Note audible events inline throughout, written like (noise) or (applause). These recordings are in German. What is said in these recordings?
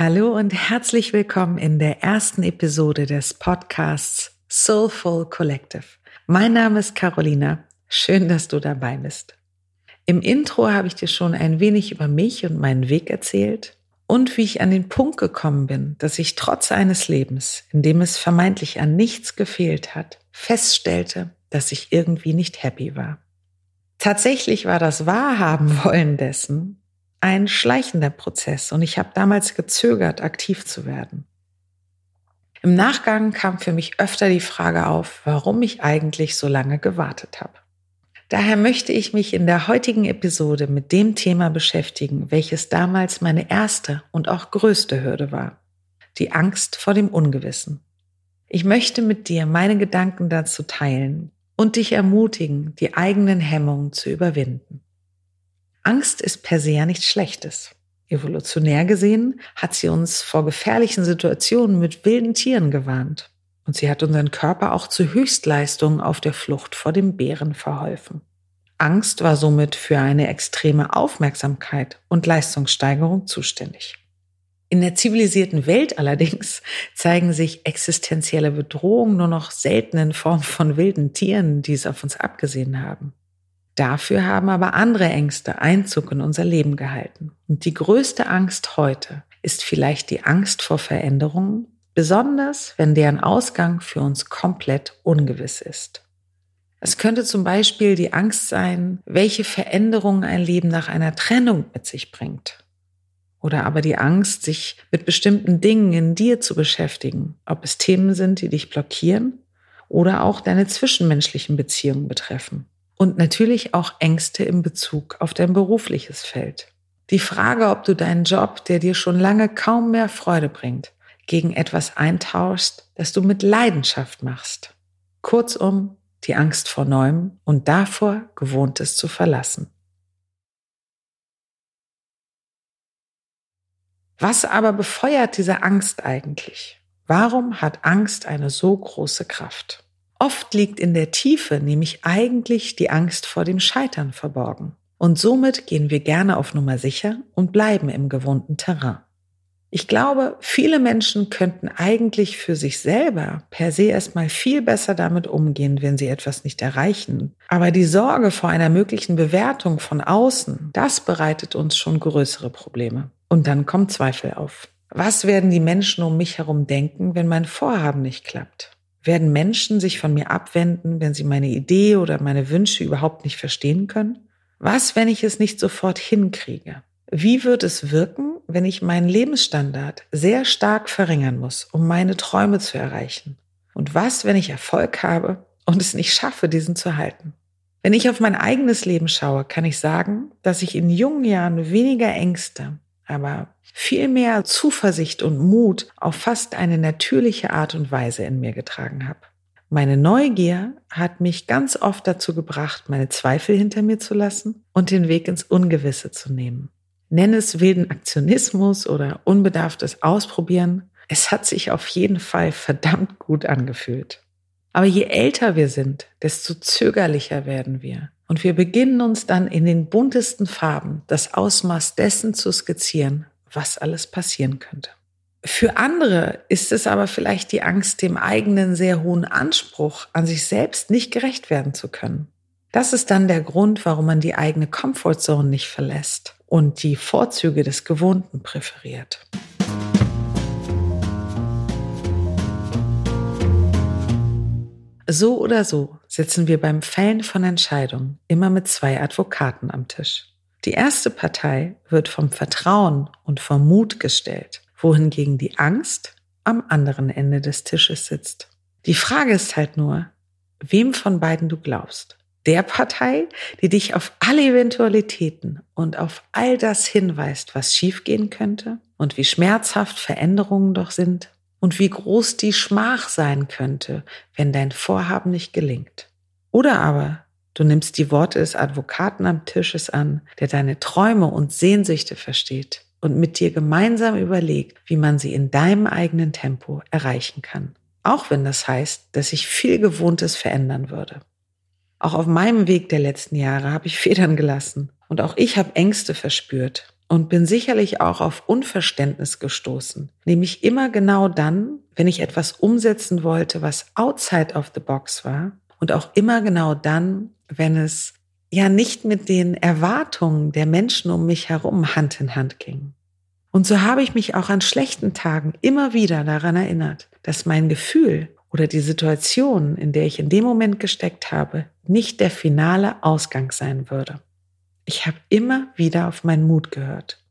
Hallo und herzlich willkommen in der ersten Episode des Podcasts Soulful Collective. Mein Name ist Carolina. Schön, dass du dabei bist. Im Intro habe ich dir schon ein wenig über mich und meinen Weg erzählt und wie ich an den Punkt gekommen bin, dass ich trotz eines Lebens, in dem es vermeintlich an nichts gefehlt hat, feststellte, dass ich irgendwie nicht happy war. Tatsächlich war das Wahrhaben wollen dessen ein schleichender Prozess und ich habe damals gezögert, aktiv zu werden. Im Nachgang kam für mich öfter die Frage auf, warum ich eigentlich so lange gewartet habe. Daher möchte ich mich in der heutigen Episode mit dem Thema beschäftigen, welches damals meine erste und auch größte Hürde war. Die Angst vor dem Ungewissen. Ich möchte mit dir meine Gedanken dazu teilen und dich ermutigen, die eigenen Hemmungen zu überwinden. Angst ist per se ja nichts Schlechtes. Evolutionär gesehen hat sie uns vor gefährlichen Situationen mit wilden Tieren gewarnt. Und sie hat unseren Körper auch zu Höchstleistungen auf der Flucht vor dem Bären verholfen. Angst war somit für eine extreme Aufmerksamkeit und Leistungssteigerung zuständig. In der zivilisierten Welt allerdings zeigen sich existenzielle Bedrohungen nur noch selten in Form von wilden Tieren, die es auf uns abgesehen haben. Dafür haben aber andere Ängste Einzug in unser Leben gehalten. Und die größte Angst heute ist vielleicht die Angst vor Veränderungen, besonders wenn deren Ausgang für uns komplett ungewiss ist. Es könnte zum Beispiel die Angst sein, welche Veränderungen ein Leben nach einer Trennung mit sich bringt. Oder aber die Angst, sich mit bestimmten Dingen in dir zu beschäftigen, ob es Themen sind, die dich blockieren oder auch deine zwischenmenschlichen Beziehungen betreffen und natürlich auch Ängste im Bezug auf dein berufliches Feld. Die Frage, ob du deinen Job, der dir schon lange kaum mehr Freude bringt, gegen etwas eintauschst, das du mit Leidenschaft machst. Kurzum, die Angst vor Neuem und davor, Gewohntes zu verlassen. Was aber befeuert diese Angst eigentlich? Warum hat Angst eine so große Kraft? Oft liegt in der Tiefe nämlich eigentlich die Angst vor dem Scheitern verborgen. Und somit gehen wir gerne auf Nummer sicher und bleiben im gewohnten Terrain. Ich glaube, viele Menschen könnten eigentlich für sich selber per se erstmal viel besser damit umgehen, wenn sie etwas nicht erreichen. Aber die Sorge vor einer möglichen Bewertung von außen, das bereitet uns schon größere Probleme. Und dann kommt Zweifel auf. Was werden die Menschen um mich herum denken, wenn mein Vorhaben nicht klappt? Werden Menschen sich von mir abwenden, wenn sie meine Idee oder meine Wünsche überhaupt nicht verstehen können? Was, wenn ich es nicht sofort hinkriege? Wie wird es wirken, wenn ich meinen Lebensstandard sehr stark verringern muss, um meine Träume zu erreichen? Und was, wenn ich Erfolg habe und es nicht schaffe, diesen zu halten? Wenn ich auf mein eigenes Leben schaue, kann ich sagen, dass ich in jungen Jahren weniger Ängste, aber viel mehr Zuversicht und Mut auf fast eine natürliche Art und Weise in mir getragen habe. Meine Neugier hat mich ganz oft dazu gebracht, meine Zweifel hinter mir zu lassen und den Weg ins Ungewisse zu nehmen. Nenn es wilden Aktionismus oder unbedarftes Ausprobieren. Es hat sich auf jeden Fall verdammt gut angefühlt. Aber je älter wir sind, desto zögerlicher werden wir. Und wir beginnen uns dann in den buntesten Farben das Ausmaß dessen zu skizzieren, was alles passieren könnte. Für andere ist es aber vielleicht die Angst, dem eigenen sehr hohen Anspruch an sich selbst nicht gerecht werden zu können. Das ist dann der Grund, warum man die eigene Comfortzone nicht verlässt und die Vorzüge des Gewohnten präferiert. So oder so sitzen wir beim Fällen von Entscheidungen immer mit zwei Advokaten am Tisch. Die erste Partei wird vom Vertrauen und vom Mut gestellt, wohingegen die Angst am anderen Ende des Tisches sitzt. Die Frage ist halt nur, wem von beiden du glaubst. Der Partei, die dich auf alle Eventualitäten und auf all das hinweist, was schiefgehen könnte und wie schmerzhaft Veränderungen doch sind und wie groß die Schmach sein könnte, wenn dein Vorhaben nicht gelingt. Oder aber du nimmst die Worte des Advokaten am Tisches an, der deine Träume und Sehnsüchte versteht und mit dir gemeinsam überlegt, wie man sie in deinem eigenen Tempo erreichen kann. Auch wenn das heißt, dass sich viel Gewohntes verändern würde. Auch auf meinem Weg der letzten Jahre habe ich (laughs) Federn gelassen und auch ich habe Ängste verspürt. und bin sicherlich auch auf Unverständnis gestoßen, nämlich immer genau dann, wenn ich etwas umsetzen wollte, was outside of the box war und auch immer genau dann, wenn es ja nicht mit den Erwartungen der Menschen um mich herum Hand in Hand ging. Und so habe ich mich auch an schlechten Tagen immer wieder daran erinnert, dass mein Gefühl oder die Situation, in der ich in dem Moment gesteckt habe, nicht der finale Ausgang sein würde. Ich habe immer wieder auf meinen Mut gehört.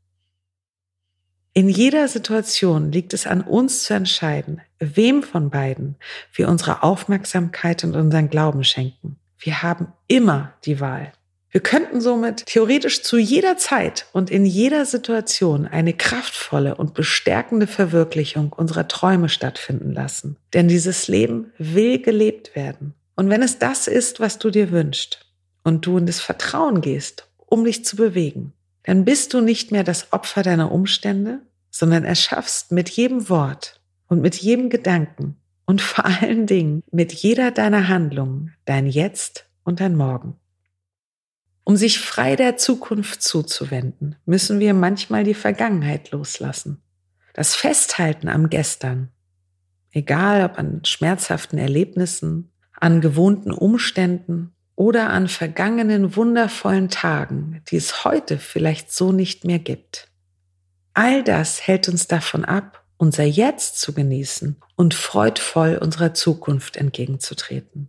In jeder Situation liegt es an uns zu entscheiden, wem von beiden wir unsere Aufmerksamkeit und unseren Glauben schenken. Wir haben immer die Wahl. Wir könnten somit theoretisch zu jeder Zeit und in jeder Situation eine kraftvolle und bestärkende Verwirklichung unserer Träume stattfinden lassen. Denn dieses Leben will gelebt werden. Und wenn es das ist, was du dir wünschst und du in das Vertrauen gehst, um dich zu bewegen, dann bist du nicht mehr das Opfer deiner Umstände, sondern erschaffst mit jedem Wort und mit jedem Gedanken und vor allen Dingen mit jeder deiner Handlungen dein Jetzt und dein Morgen. Um sich frei der Zukunft zuzuwenden, müssen wir manchmal die Vergangenheit loslassen. Das Festhalten am Gestern, egal ob an schmerzhaften Erlebnissen, an gewohnten Umständen oder an vergangenen wundervollen Tagen, die es heute vielleicht so nicht mehr gibt. All das hält uns davon ab, unser Jetzt zu genießen und freudvoll unserer Zukunft entgegenzutreten.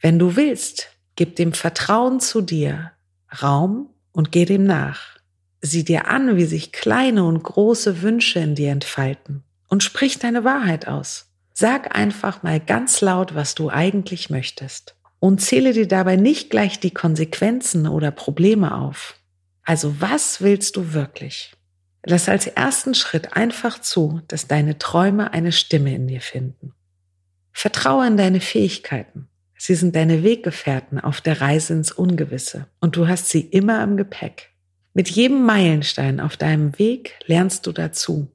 Wenn du willst, Gib dem Vertrauen zu dir Raum und geh dem nach. Sieh dir an, wie sich kleine und große Wünsche in dir entfalten und sprich deine Wahrheit aus. Sag einfach mal ganz laut, was du eigentlich möchtest und zähle dir dabei nicht gleich die Konsequenzen oder Probleme auf. Also was willst du wirklich? Lass als ersten Schritt einfach zu, dass deine Träume eine Stimme in dir finden. Vertraue in deine Fähigkeiten. Sie sind deine Weggefährten auf der Reise ins Ungewisse und du hast sie immer im Gepäck. Mit jedem Meilenstein auf deinem Weg lernst du dazu,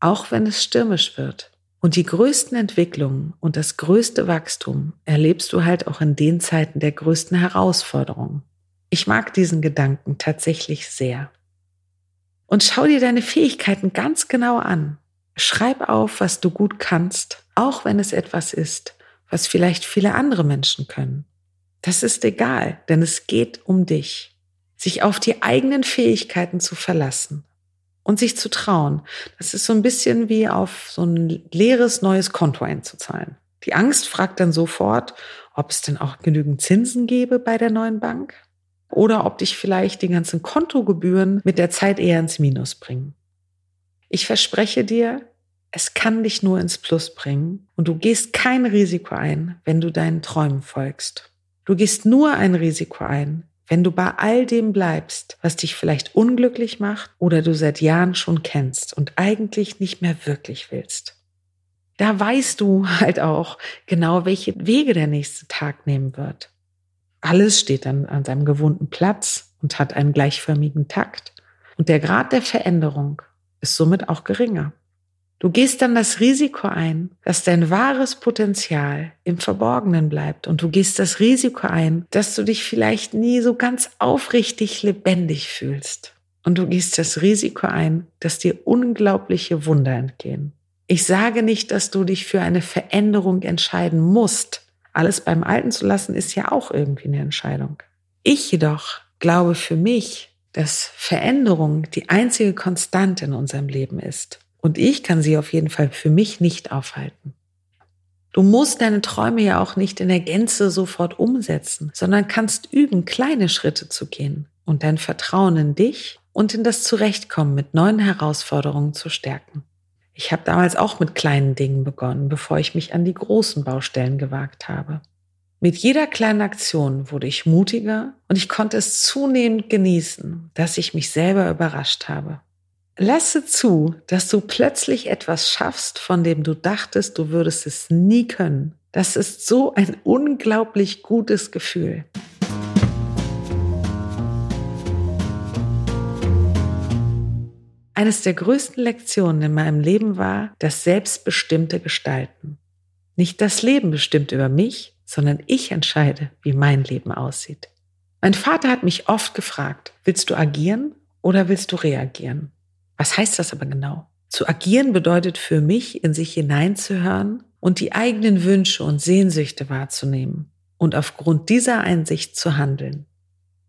auch wenn es stürmisch wird. Und die größten Entwicklungen und das größte Wachstum erlebst du halt auch in den Zeiten der größten Herausforderungen. Ich mag diesen Gedanken tatsächlich sehr. Und schau dir deine Fähigkeiten ganz genau an. Schreib auf, was du gut kannst, auch wenn es etwas ist, was vielleicht viele andere Menschen können. Das ist egal, denn es geht um dich. Sich auf die eigenen Fähigkeiten zu verlassen und sich zu trauen. Das ist so ein bisschen wie auf so ein leeres neues Konto einzuzahlen. Die Angst fragt dann sofort, ob es denn auch genügend Zinsen gäbe bei der neuen Bank oder ob dich vielleicht die ganzen Kontogebühren mit der Zeit eher ins Minus bringen. Ich verspreche dir, es kann dich nur ins Plus bringen und du gehst kein Risiko ein, wenn du deinen Träumen folgst. Du gehst nur ein Risiko ein, wenn du bei all dem bleibst, was dich vielleicht unglücklich macht oder du seit Jahren schon kennst und eigentlich nicht mehr wirklich willst. Da weißt du halt auch genau, welche Wege der nächste Tag nehmen wird. Alles steht dann an seinem gewohnten Platz und hat einen gleichförmigen Takt. Und der Grad der Veränderung ist somit auch geringer. Du gehst dann das Risiko ein, dass dein wahres Potenzial im Verborgenen bleibt und du gehst das Risiko ein, dass du dich vielleicht nie so ganz aufrichtig lebendig fühlst. Und du gehst das Risiko ein, dass dir unglaubliche Wunder entgehen. Ich sage nicht, dass du dich für eine Veränderung entscheiden musst. Alles beim Alten zu lassen ist ja auch irgendwie eine Entscheidung. Ich jedoch glaube für mich, dass Veränderung die einzige Konstante in unserem Leben ist. Und ich kann sie auf jeden Fall für mich nicht aufhalten. Du musst deine Träume ja auch nicht in der Gänze sofort umsetzen, sondern kannst üben, kleine Schritte zu gehen und dein Vertrauen in dich und in das Zurechtkommen mit neuen Herausforderungen zu stärken. Ich habe damals auch mit kleinen Dingen begonnen, bevor ich mich an die großen Baustellen gewagt habe. Mit jeder kleinen Aktion wurde ich mutiger und ich konnte es zunehmend genießen, dass ich mich selber überrascht habe. Lasse zu, dass du plötzlich etwas schaffst, von dem du dachtest, du würdest es nie können. Das ist so ein unglaublich gutes Gefühl. Eines der größten Lektionen in meinem Leben war das selbstbestimmte Gestalten. Nicht das Leben bestimmt über mich, sondern ich entscheide, wie mein Leben aussieht. Mein Vater hat mich oft gefragt, willst du agieren oder willst du reagieren? Was heißt das aber genau? Zu agieren bedeutet für mich, in sich hineinzuhören und die eigenen Wünsche und Sehnsüchte wahrzunehmen und aufgrund dieser Einsicht zu handeln.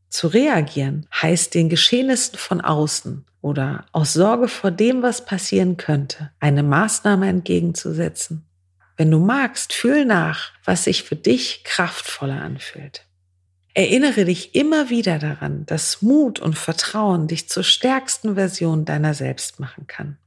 Zu reagieren heißt den Geschehnissen von außen oder aus Sorge vor dem, was passieren könnte, eine Maßnahme entgegenzusetzen. Wenn du magst, fühl nach, was sich für dich kraftvoller anfühlt. Erinnere dich immer wieder daran, dass Mut und Vertrauen dich zur stärksten Version deiner selbst machen kann.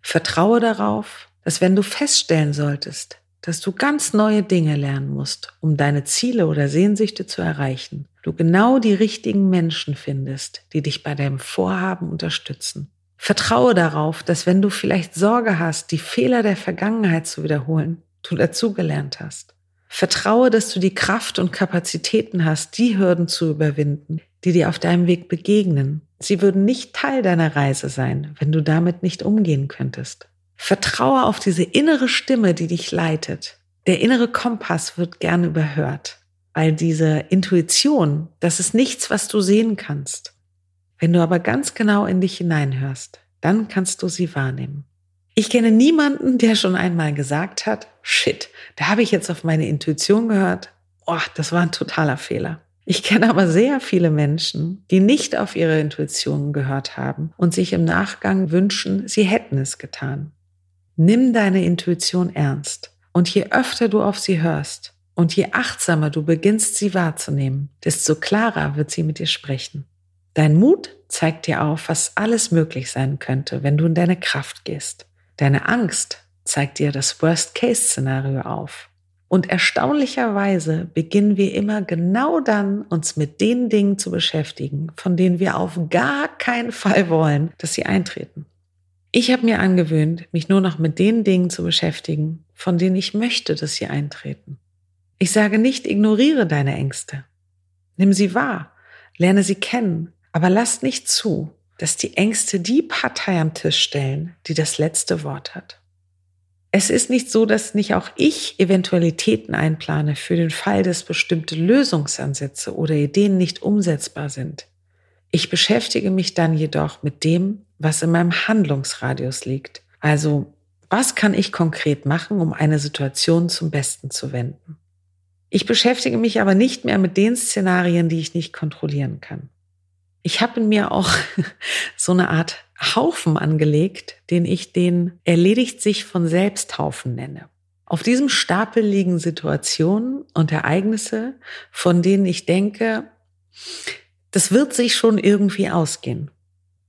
Vertraue darauf, dass wenn du feststellen solltest, dass du ganz neue Dinge lernen musst, um deine Ziele oder Sehnsüchte zu erreichen, du genau die richtigen Menschen findest, die dich bei deinem Vorhaben unterstützen. Vertraue darauf, dass wenn du vielleicht Sorge hast, die Fehler der Vergangenheit zu wiederholen, du dazugelernt hast. Vertraue, dass du die Kraft und Kapazitäten hast, die Hürden zu überwinden, die dir auf deinem Weg begegnen. Sie würden nicht Teil deiner Reise sein, wenn du damit nicht umgehen könntest. Vertraue auf diese innere Stimme, die dich leitet. Der innere Kompass wird gern überhört, weil diese Intuition, das ist nichts, was du sehen kannst. Wenn du aber ganz genau in dich hineinhörst, dann kannst du sie wahrnehmen. Ich kenne niemanden, der schon einmal gesagt hat, shit, da habe ich jetzt auf meine Intuition gehört. Oh, das war ein totaler Fehler. Ich kenne aber sehr viele Menschen, die nicht auf ihre Intuition gehört haben und sich im Nachgang wünschen, sie hätten es getan. Nimm deine Intuition ernst. Und je öfter du auf sie hörst und je achtsamer du beginnst, sie wahrzunehmen, desto klarer wird sie mit dir sprechen. Dein Mut zeigt dir auf, was alles möglich sein könnte, wenn du in deine Kraft gehst. Deine Angst zeigt dir das Worst-Case-Szenario auf. Und erstaunlicherweise beginnen wir immer genau dann, uns mit den Dingen zu beschäftigen, von denen wir auf gar keinen Fall wollen, dass sie eintreten. Ich habe mir angewöhnt, mich nur noch mit den Dingen zu beschäftigen, von denen ich möchte, dass sie eintreten. Ich sage nicht, ignoriere deine Ängste. Nimm sie wahr, lerne sie kennen, aber lass nicht zu, dass die Ängste die Partei am Tisch stellen, die das letzte Wort hat. Es ist nicht so, dass nicht auch ich Eventualitäten einplane für den Fall, dass bestimmte Lösungsansätze oder Ideen nicht umsetzbar sind. Ich beschäftige mich dann jedoch mit dem, was in meinem Handlungsradius liegt. Also, was kann ich konkret machen, um eine Situation zum Besten zu wenden? Ich beschäftige mich aber nicht mehr mit den Szenarien, die ich nicht kontrollieren kann. Ich habe in mir auch (laughs) so eine Art Haufen angelegt, den ich den erledigt sich von selbst Haufen nenne. Auf diesem Stapel liegen Situationen und Ereignisse, von denen ich denke, das wird sich schon irgendwie ausgehen.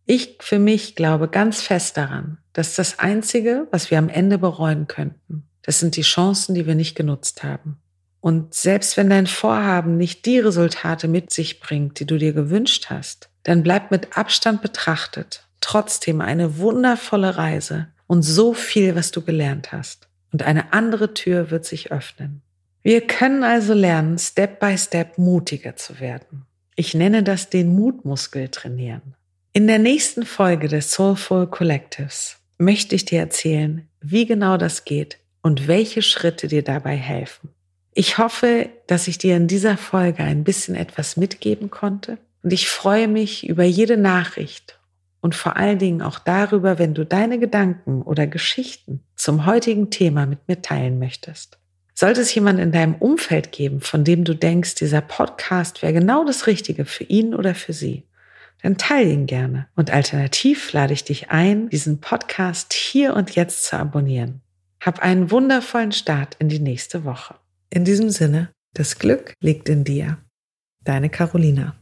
Ich für mich glaube ganz fest daran, dass das Einzige, was wir am Ende bereuen könnten, das sind die Chancen, die wir nicht genutzt haben. Und selbst wenn dein Vorhaben nicht die Resultate mit sich bringt, die du dir gewünscht hast, dann bleibt mit Abstand betrachtet trotzdem eine wundervolle Reise und so viel, was du gelernt hast. Und eine andere Tür wird sich öffnen. Wir können also lernen, Step by Step mutiger zu werden. Ich nenne das den Mutmuskel trainieren. In der nächsten Folge des Soulful Collectives möchte ich dir erzählen, wie genau das geht und welche Schritte dir dabei helfen. Ich hoffe, dass ich dir in dieser Folge ein bisschen etwas mitgeben konnte und ich freue mich über jede Nachricht und vor allen Dingen auch darüber, wenn du deine Gedanken oder Geschichten zum heutigen Thema mit mir teilen möchtest. Sollte es jemand in deinem Umfeld geben, von dem du denkst, dieser Podcast wäre genau das Richtige für ihn oder für sie, dann teile ihn gerne. Und alternativ lade ich dich ein, diesen Podcast hier und jetzt zu abonnieren. Hab einen wundervollen Start in die nächste Woche. In diesem Sinne, das Glück liegt in dir. Deine Carolina.